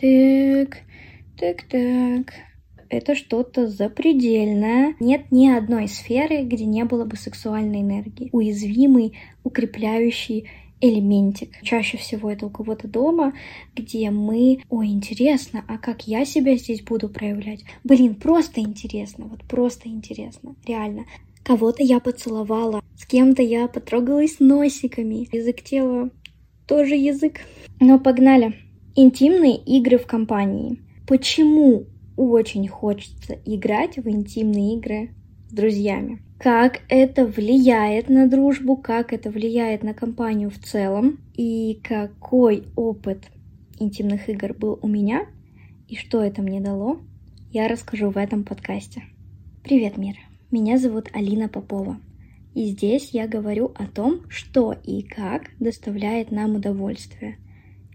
Так, так, так. Это что-то запредельное. Нет ни одной сферы, где не было бы сексуальной энергии. Уязвимый, укрепляющий элементик. Чаще всего это у кого-то дома, где мы, ой, интересно, а как я себя здесь буду проявлять? Блин, просто интересно, вот просто интересно, реально. Кого-то я поцеловала, с кем-то я потрогалась носиками. Язык тела тоже язык. Но погнали. Интимные игры в компании. Почему очень хочется играть в интимные игры с друзьями? Как это влияет на дружбу, как это влияет на компанию в целом, и какой опыт интимных игр был у меня, и что это мне дало, я расскажу в этом подкасте. Привет, мир! Меня зовут Алина Попова. И здесь я говорю о том, что и как доставляет нам удовольствие –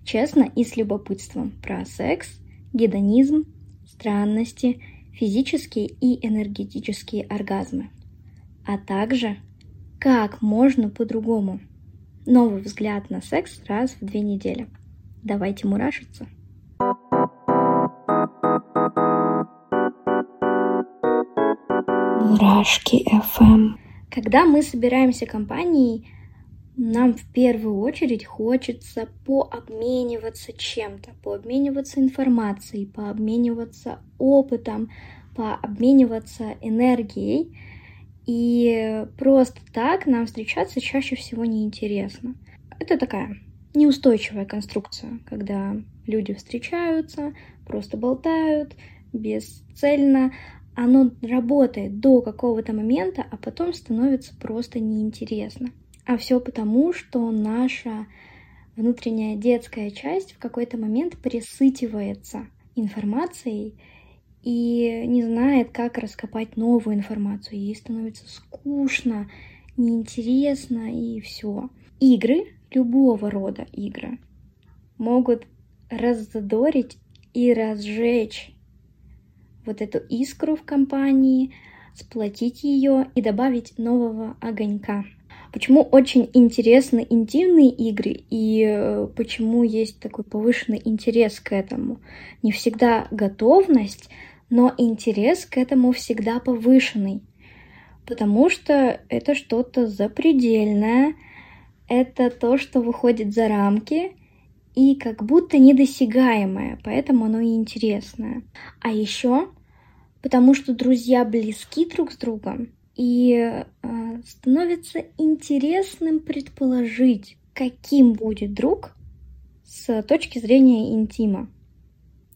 Честно и с любопытством про секс, гедонизм, странности, физические и энергетические оргазмы. А также, как можно по-другому. Новый взгляд на секс раз в две недели. Давайте мурашиться. Мурашки FM. Когда мы собираемся компанией, нам в первую очередь хочется пообмениваться чем-то, пообмениваться информацией, пообмениваться опытом, пообмениваться энергией. И просто так нам встречаться чаще всего неинтересно. Это такая неустойчивая конструкция, когда люди встречаются, просто болтают, бесцельно. Оно работает до какого-то момента, а потом становится просто неинтересно. А все потому, что наша внутренняя детская часть в какой-то момент присытивается информацией и не знает, как раскопать новую информацию. Ей становится скучно, неинтересно и все. Игры, любого рода игры, могут раззадорить и разжечь вот эту искру в компании, сплотить ее и добавить нового огонька. Почему очень интересны интимные игры и э, почему есть такой повышенный интерес к этому? Не всегда готовность, но интерес к этому всегда повышенный. Потому что это что-то запредельное, это то, что выходит за рамки и как будто недосягаемое, поэтому оно и интересное. А еще потому что друзья близки друг с другом, и э, становится интересным предположить, каким будет друг с точки зрения интима.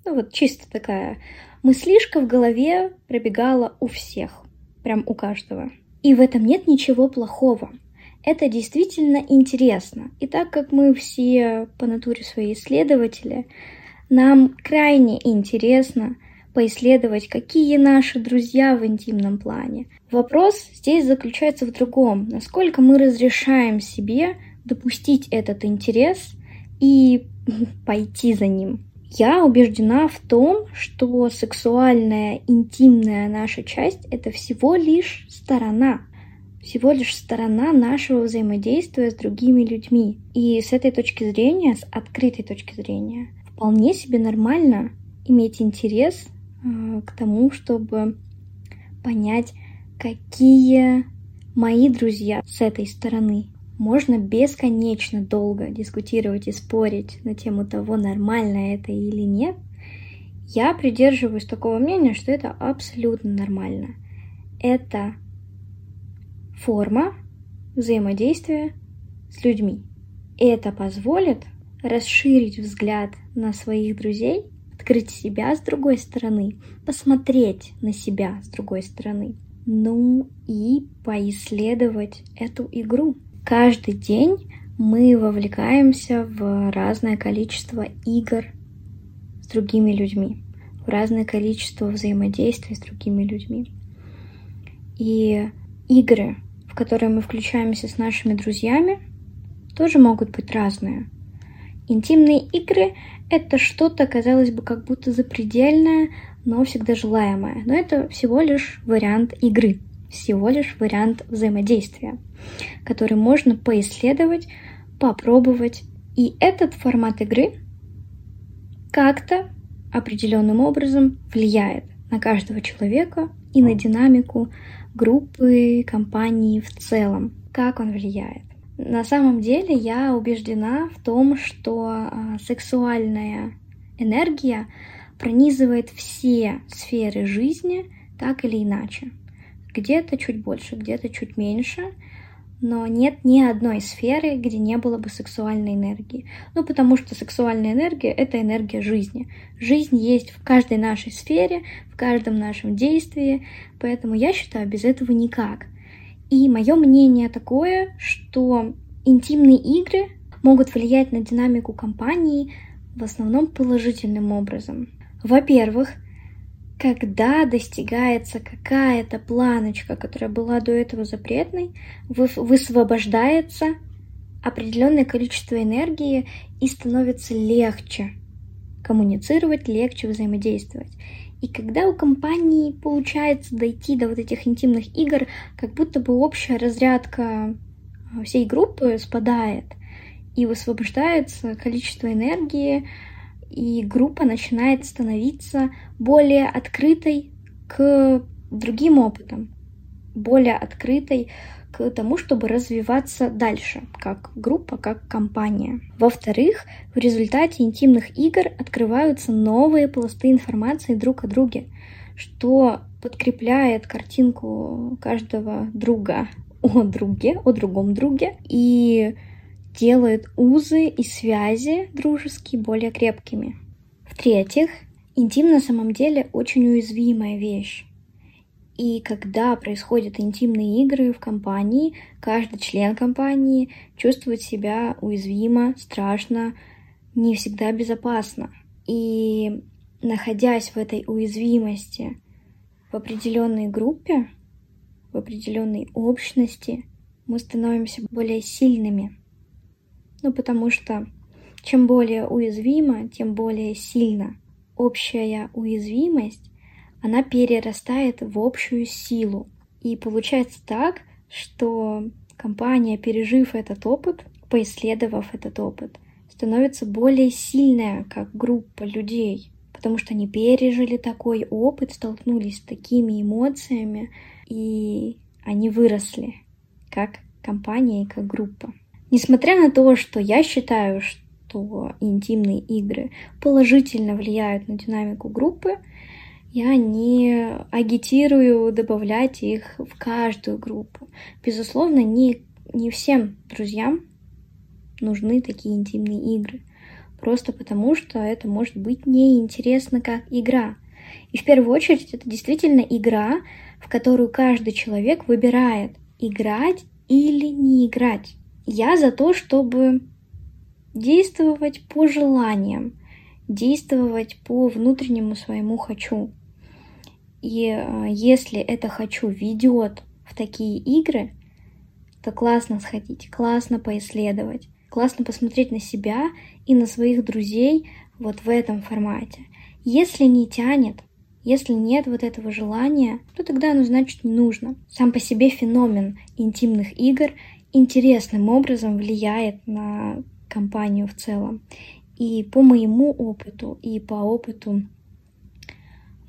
Ну вот чисто такая мыслишка в голове пробегала у всех, прям у каждого. И в этом нет ничего плохого. Это действительно интересно. И так как мы все по натуре свои исследователи, нам крайне интересно поисследовать, какие наши друзья в интимном плане. Вопрос здесь заключается в другом. Насколько мы разрешаем себе допустить этот интерес и пойти за ним. Я убеждена в том, что сексуальная, интимная наша часть — это всего лишь сторона, всего лишь сторона нашего взаимодействия с другими людьми. И с этой точки зрения, с открытой точки зрения, вполне себе нормально иметь интерес к тому, чтобы понять, какие мои друзья с этой стороны. Можно бесконечно долго дискутировать и спорить на тему того, нормально это или нет. Я придерживаюсь такого мнения, что это абсолютно нормально. Это форма взаимодействия с людьми. Это позволит расширить взгляд на своих друзей открыть себя с другой стороны, посмотреть на себя с другой стороны. Ну и поисследовать эту игру. Каждый день мы вовлекаемся в разное количество игр с другими людьми, в разное количество взаимодействий с другими людьми. И игры, в которые мы включаемся с нашими друзьями, тоже могут быть разные. Интимные игры — это что-то, казалось бы, как будто запредельное, но всегда желаемое. Но это всего лишь вариант игры, всего лишь вариант взаимодействия, который можно поисследовать, попробовать. И этот формат игры как-то определенным образом влияет на каждого человека и на динамику группы, компании в целом. Как он влияет? На самом деле я убеждена в том, что а, сексуальная энергия пронизывает все сферы жизни так или иначе. Где-то чуть больше, где-то чуть меньше, но нет ни одной сферы, где не было бы сексуальной энергии. Ну, потому что сексуальная энергия — это энергия жизни. Жизнь есть в каждой нашей сфере, в каждом нашем действии, поэтому я считаю, без этого никак. И мое мнение такое, что интимные игры могут влиять на динамику компании в основном положительным образом. Во-первых, когда достигается какая-то планочка, которая была до этого запретной, высвобождается определенное количество энергии и становится легче коммуницировать, легче взаимодействовать. И когда у компании получается дойти до вот этих интимных игр, как будто бы общая разрядка а, всей группы спадает, и высвобождается количество энергии, и группа начинает становиться более открытой к другим опытам, более открытой к тому, чтобы развиваться дальше, как группа, как компания. Во-вторых, в результате интимных игр открываются новые пласты информации друг о друге, что подкрепляет картинку каждого друга о друге, о другом друге, и делает узы и связи дружеские более крепкими. В-третьих, интим на самом деле очень уязвимая вещь. И когда происходят интимные игры в компании, каждый член компании чувствует себя уязвимо, страшно, не всегда безопасно. И находясь в этой уязвимости в определенной группе, в определенной общности, мы становимся более сильными. Ну, потому что чем более уязвимо, тем более сильно. Общая уязвимость, она перерастает в общую силу. И получается так, что компания, пережив этот опыт, поисследовав этот опыт, становится более сильная как группа людей, потому что они пережили такой опыт, столкнулись с такими эмоциями, и они выросли как компания и как группа. Несмотря на то, что я считаю, что интимные игры положительно влияют на динамику группы, я не агитирую добавлять их в каждую группу. Безусловно, не, не всем друзьям нужны такие интимные игры. Просто потому, что это может быть неинтересно как игра. И в первую очередь это действительно игра, в которую каждый человек выбирает играть или не играть. Я за то, чтобы действовать по желаниям, действовать по внутреннему своему хочу. И э, если это хочу ведет в такие игры, то классно сходить, классно поисследовать, классно посмотреть на себя и на своих друзей вот в этом формате. Если не тянет, если нет вот этого желания, то тогда оно значит не нужно. Сам по себе феномен интимных игр интересным образом влияет на компанию в целом. И по моему опыту, и по опыту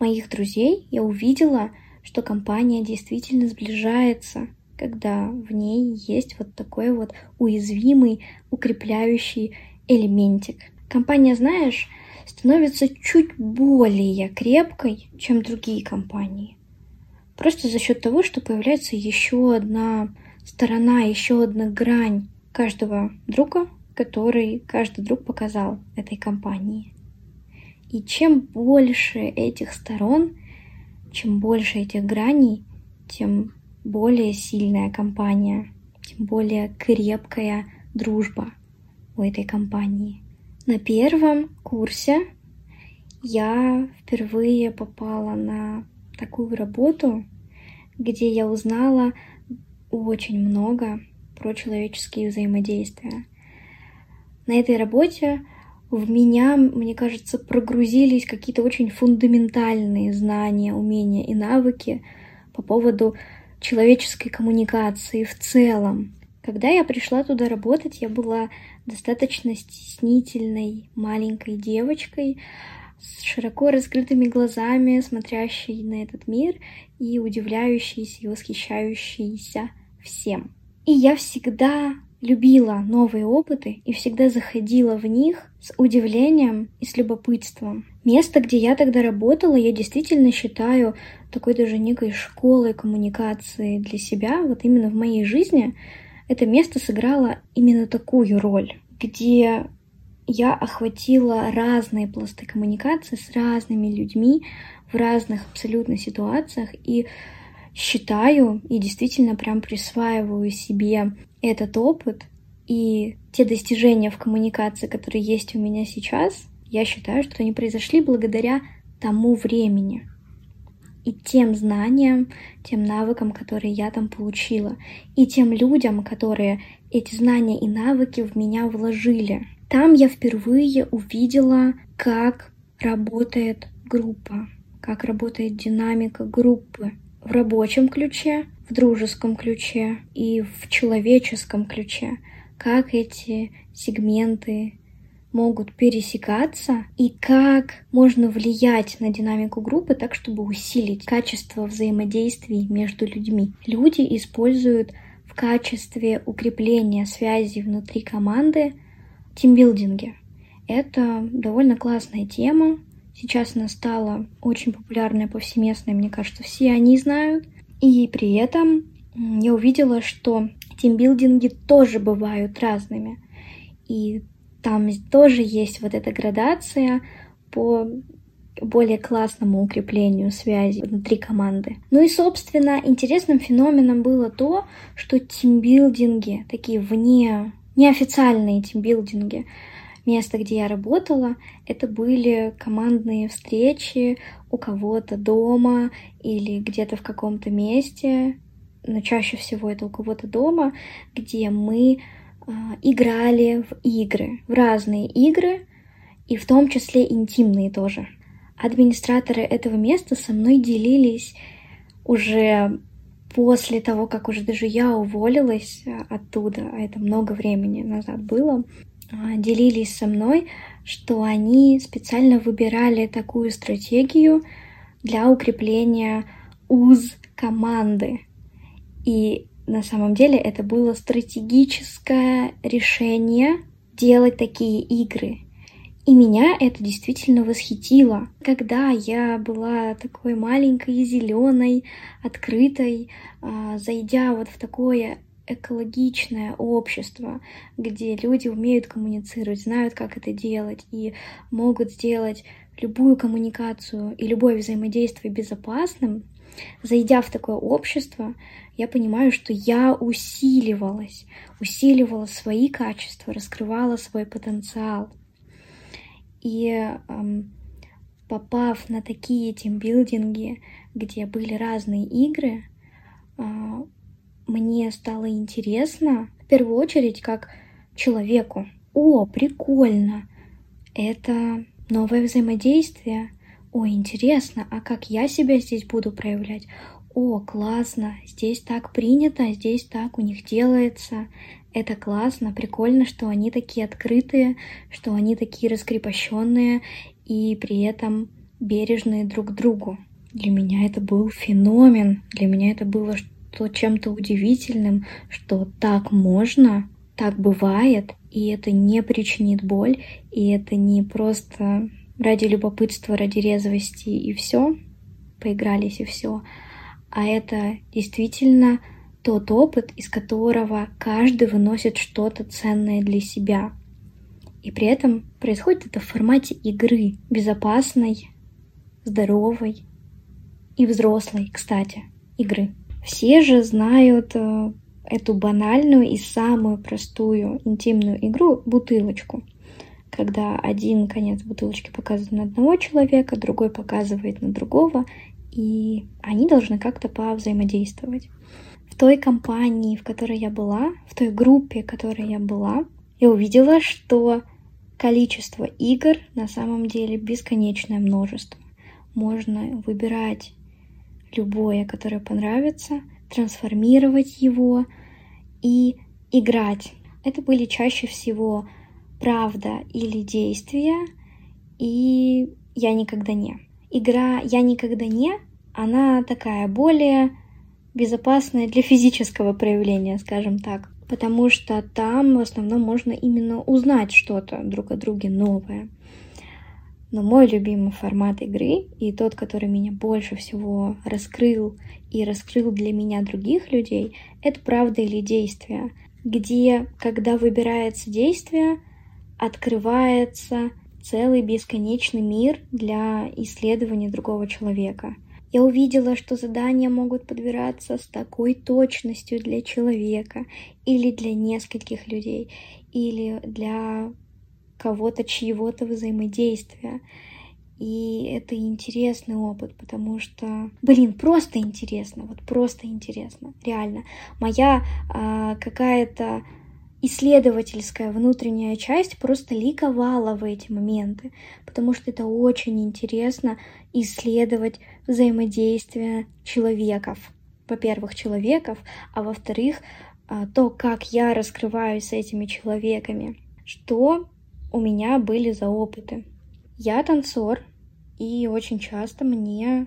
моих друзей я увидела, что компания действительно сближается, когда в ней есть вот такой вот уязвимый, укрепляющий элементик. Компания, знаешь, становится чуть более крепкой, чем другие компании. Просто за счет того, что появляется еще одна сторона, еще одна грань каждого друга, который каждый друг показал этой компании. И чем больше этих сторон, чем больше этих граней, тем более сильная компания, тем более крепкая дружба у этой компании. На первом курсе я впервые попала на такую работу, где я узнала очень много про человеческие взаимодействия. На этой работе в меня, мне кажется, прогрузились какие-то очень фундаментальные знания, умения и навыки по поводу человеческой коммуникации в целом. Когда я пришла туда работать, я была достаточно стеснительной маленькой девочкой, с широко раскрытыми глазами, смотрящий на этот мир и удивляющийся и восхищающийся всем. И я всегда любила новые опыты и всегда заходила в них с удивлением и с любопытством. Место, где я тогда работала, я действительно считаю такой даже некой школой коммуникации для себя. Вот именно в моей жизни это место сыграло именно такую роль, где я охватила разные пласты коммуникации с разными людьми в разных абсолютно ситуациях и считаю и действительно прям присваиваю себе этот опыт и те достижения в коммуникации, которые есть у меня сейчас, я считаю, что они произошли благодаря тому времени и тем знаниям, тем навыкам, которые я там получила, и тем людям, которые эти знания и навыки в меня вложили. Там я впервые увидела, как работает группа, как работает динамика группы в рабочем ключе, в дружеском ключе и в человеческом ключе, как эти сегменты могут пересекаться и как можно влиять на динамику группы так, чтобы усилить качество взаимодействий между людьми. Люди используют в качестве укрепления связи внутри команды тимбилдинге. Это довольно классная тема. Сейчас она стала очень популярной, повсеместной, мне кажется, все они знают. И при этом я увидела, что тимбилдинги тоже бывают разными. И там тоже есть вот эта градация по более классному укреплению связи внутри команды. Ну и, собственно, интересным феноменом было то, что тимбилдинги, такие вне неофициальные тимбилдинги. Место, где я работала, это были командные встречи у кого-то дома или где-то в каком-то месте, но чаще всего это у кого-то дома, где мы э, играли в игры, в разные игры, и в том числе интимные тоже. Администраторы этого места со мной делились уже после того, как уже даже я уволилась оттуда, а это много времени назад было, делились со мной, что они специально выбирали такую стратегию для укрепления уз команды. И на самом деле это было стратегическое решение делать такие игры. И меня это действительно восхитило. Когда я была такой маленькой, зеленой, открытой, а, зайдя вот в такое экологичное общество, где люди умеют коммуницировать, знают, как это делать и могут сделать любую коммуникацию и любое взаимодействие безопасным, зайдя в такое общество, я понимаю, что я усиливалась, усиливала свои качества, раскрывала свой потенциал. И эм, попав на такие тимбилдинги, где были разные игры, э, мне стало интересно, в первую очередь, как человеку. О, прикольно! Это новое взаимодействие. О, интересно, а как я себя здесь буду проявлять? О, классно, здесь так принято, здесь так у них делается это классно, прикольно, что они такие открытые, что они такие раскрепощенные и при этом бережные друг к другу. Для меня это был феномен, для меня это было что чем-то удивительным, что так можно, так бывает, и это не причинит боль, и это не просто ради любопытства, ради резвости и все, поигрались и все, а это действительно тот опыт, из которого каждый выносит что-то ценное для себя. И при этом происходит это в формате игры, безопасной, здоровой и взрослой, кстати, игры. Все же знают э, эту банальную и самую простую интимную игру бутылочку, когда один конец бутылочки показывает на одного человека, другой показывает на другого, и они должны как-то повзаимодействовать той компании, в которой я была, в той группе, в которой я была, я увидела, что количество игр на самом деле бесконечное множество. Можно выбирать любое, которое понравится, трансформировать его и играть. Это были чаще всего правда или действия, и «Я никогда не». Игра «Я никогда не» она такая более безопасная для физического проявления, скажем так. Потому что там в основном можно именно узнать что-то друг о друге новое. Но мой любимый формат игры и тот, который меня больше всего раскрыл и раскрыл для меня других людей, это правда или действие, где, когда выбирается действие, открывается целый бесконечный мир для исследования другого человека. Я увидела, что задания могут подбираться с такой точностью для человека или для нескольких людей, или для кого-то, чьего-то взаимодействия. И это интересный опыт, потому что, блин, просто интересно, вот просто интересно, реально. Моя а, какая-то исследовательская внутренняя часть просто ликовала в эти моменты, потому что это очень интересно исследовать взаимодействие человеков. Во-первых, человеков, а во-вторых, а, то, как я раскрываюсь с этими человеками. Что у меня были за опыты? Я танцор, и очень часто мне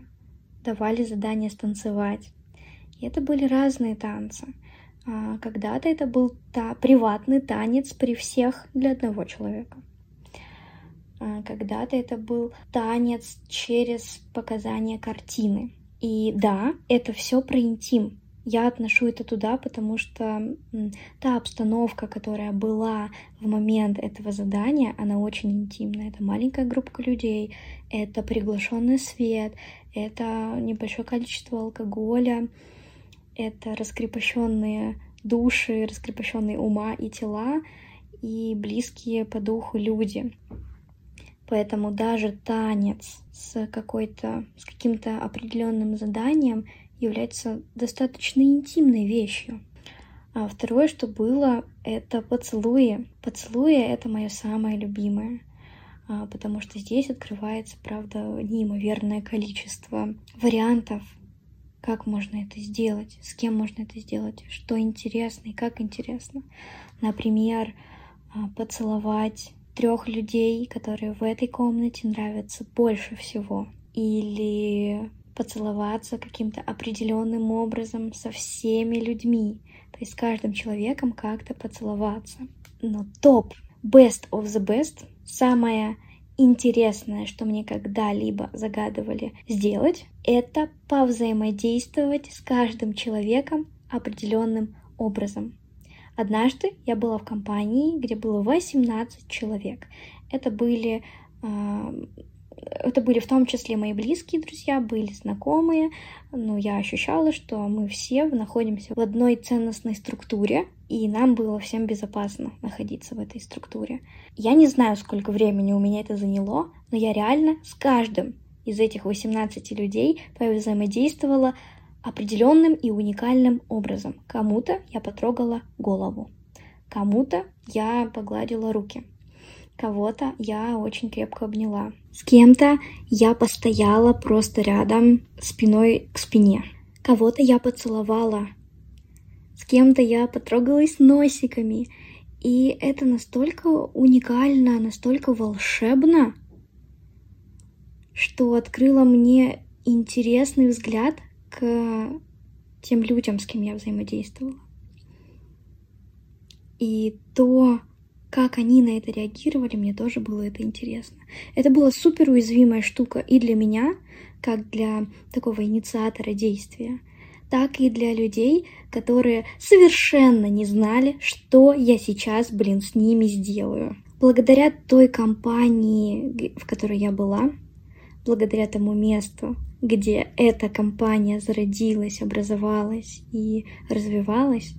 давали задание станцевать. И это были разные танцы. А, когда-то это был та, приватный танец при всех для одного человека. А, когда-то это был танец через показания картины. И да, это все про интим. Я отношу это туда, потому что та обстановка, которая была в момент этого задания, она очень интимная. Это маленькая группа людей, это приглашенный свет, это небольшое количество алкоголя, это раскрепощенные души, раскрепощенные ума и тела, и близкие по духу люди. Поэтому даже танец с какой-то, с каким-то определенным заданием является достаточно интимной вещью. А второе, что было, это поцелуи. Поцелуи — это мое самое любимое, а, потому что здесь открывается, правда, неимоверное количество вариантов, как можно это сделать, с кем можно это сделать, что интересно и как интересно. Например, а, поцеловать трех людей, которые в этой комнате нравятся больше всего. Или поцеловаться каким-то определенным образом со всеми людьми. То есть с каждым человеком как-то поцеловаться. Но топ, best of the best, самое интересное, что мне когда-либо загадывали сделать, это повзаимодействовать с каждым человеком определенным образом. Однажды я была в компании, где было 18 человек. Это были а, это были в том числе мои близкие друзья, были знакомые, но я ощущала, что мы все находимся в одной ценностной структуре, и нам было всем безопасно находиться в этой структуре. Я не знаю, сколько времени у меня это заняло, но я реально с каждым из этих 18 людей взаимодействовала определенным и уникальным образом. Кому-то я потрогала голову, кому-то я погладила руки, кого-то я очень крепко обняла. С кем-то я постояла просто рядом, спиной к спине. Кого-то я поцеловала. С кем-то я потрогалась носиками. И это настолько уникально, настолько волшебно, что открыло мне интересный взгляд к тем людям, с кем я взаимодействовала. И то, как они на это реагировали, мне тоже было это интересно. Это была супер уязвимая штука и для меня, как для такого инициатора действия, так и для людей, которые совершенно не знали, что я сейчас, блин, с ними сделаю. Благодаря той компании, в которой я была, благодаря тому месту, где эта компания зародилась, образовалась и развивалась,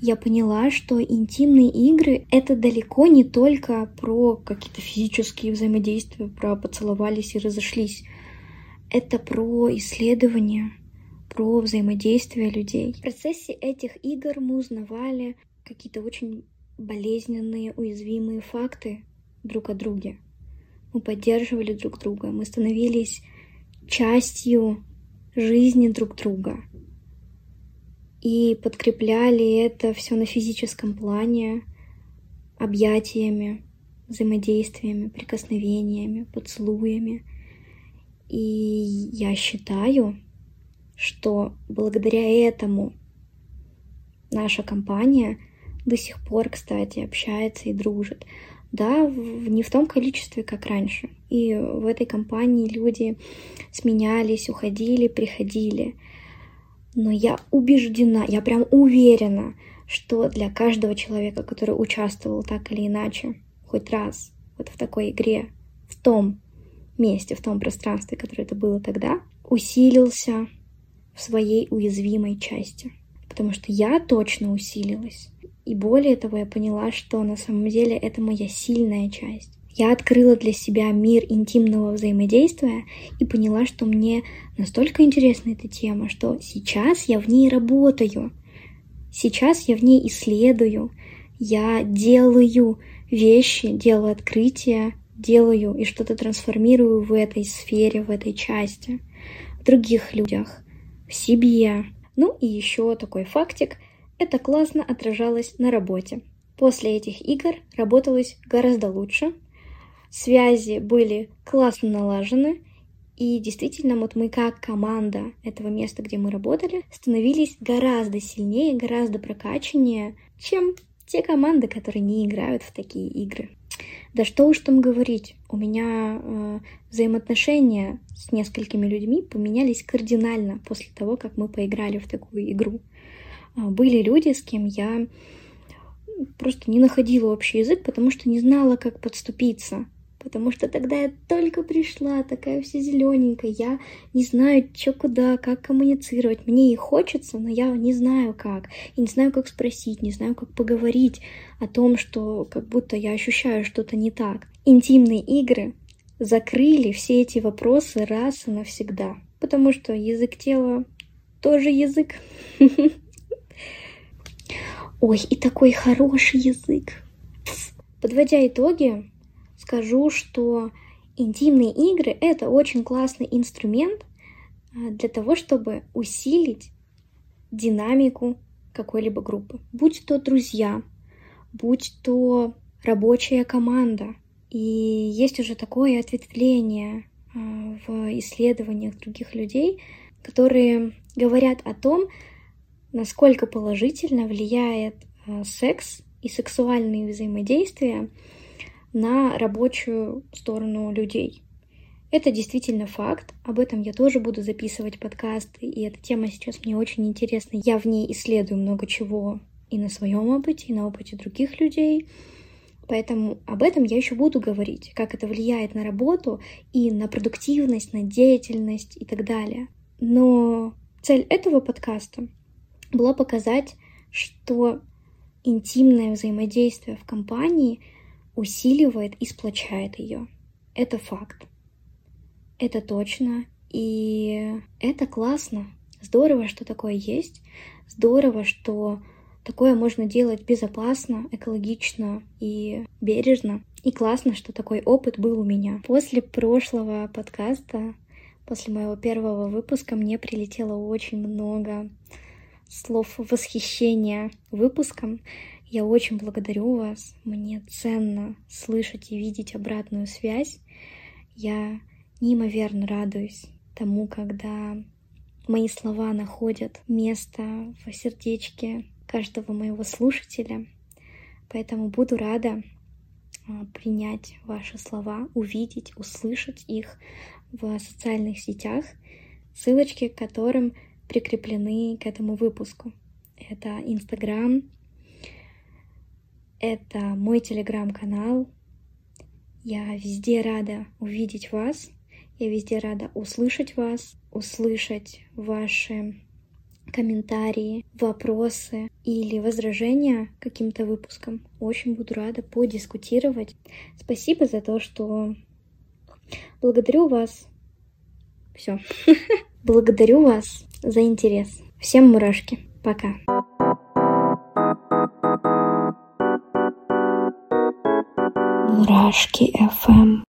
я поняла, что интимные игры — это далеко не только про какие-то физические взаимодействия, про поцеловались и разошлись. Это про исследования, про взаимодействие людей. В процессе этих игр мы узнавали какие-то очень болезненные, уязвимые факты друг о друге. Мы поддерживали друг друга, мы становились частью жизни друг друга — и подкрепляли это все на физическом плане, объятиями, взаимодействиями, прикосновениями, поцелуями. И я считаю, что благодаря этому наша компания до сих пор, кстати, общается и дружит. Да, не в том количестве, как раньше. И в этой компании люди сменялись, уходили, приходили. Но я убеждена, я прям уверена, что для каждого человека, который участвовал так или иначе, хоть раз вот в такой игре, в том месте, в том пространстве, которое это было тогда, усилился в своей уязвимой части. Потому что я точно усилилась. И более того, я поняла, что на самом деле это моя сильная часть. Я открыла для себя мир интимного взаимодействия и поняла, что мне настолько интересна эта тема, что сейчас я в ней работаю. Сейчас я в ней исследую, я делаю вещи, делаю открытия, делаю и что-то трансформирую в этой сфере, в этой части, в других людях, в себе. Ну и еще такой фактик. Это классно отражалось на работе. После этих игр работалось гораздо лучше, связи были классно налажены, и действительно, вот мы как команда этого места, где мы работали, становились гораздо сильнее, гораздо прокачаннее, чем те команды, которые не играют в такие игры. Да что уж там говорить, у меня э, взаимоотношения с несколькими людьми поменялись кардинально после того, как мы поиграли в такую игру. Э, были люди, с кем я просто не находила общий язык, потому что не знала, как подступиться потому что тогда я только пришла, такая вся зелененькая, я не знаю, что куда, как коммуницировать. Мне и хочется, но я не знаю как. И не знаю, как спросить, не знаю, как поговорить о том, что как будто я ощущаю что-то не так. Интимные игры закрыли все эти вопросы раз и навсегда. Потому что язык тела тоже язык. Ой, и такой хороший язык. Подводя итоги, скажу, что интимные игры — это очень классный инструмент а, для того, чтобы усилить динамику какой-либо группы. Будь то друзья, будь то рабочая команда. И есть уже такое ответвление а, в исследованиях других людей, которые говорят о том, насколько положительно влияет а, секс и сексуальные взаимодействия на рабочую сторону людей. Это действительно факт, об этом я тоже буду записывать подкасты, и эта тема сейчас мне очень интересна. Я в ней исследую много чего и на своем опыте, и на опыте других людей. Поэтому об этом я еще буду говорить, как это влияет на работу и на продуктивность, на деятельность и так далее. Но цель этого подкаста была показать, что интимное взаимодействие в компании — усиливает и сплочает ее. Это факт. Это точно. И это классно. Здорово, что такое есть. Здорово, что такое можно делать безопасно, экологично и бережно. И классно, что такой опыт был у меня. После прошлого подкаста, после моего первого выпуска, мне прилетело очень много слов восхищения выпуском. Я очень благодарю вас. Мне ценно слышать и видеть обратную связь. Я неимоверно радуюсь тому, когда мои слова находят место в сердечке каждого моего слушателя. Поэтому буду рада а, принять ваши слова, увидеть, услышать их в социальных сетях, ссылочки к которым прикреплены к этому выпуску. Это Инстаграм, это мой телеграм-канал. Я везде рада увидеть вас. Я везде рада услышать вас, услышать ваши комментарии, вопросы или возражения каким-то выпускам. Очень буду рада подискутировать. Спасибо за то, что благодарю вас. Все. Благодарю вас за интерес. Всем мурашки. Пока. Мурашки FM.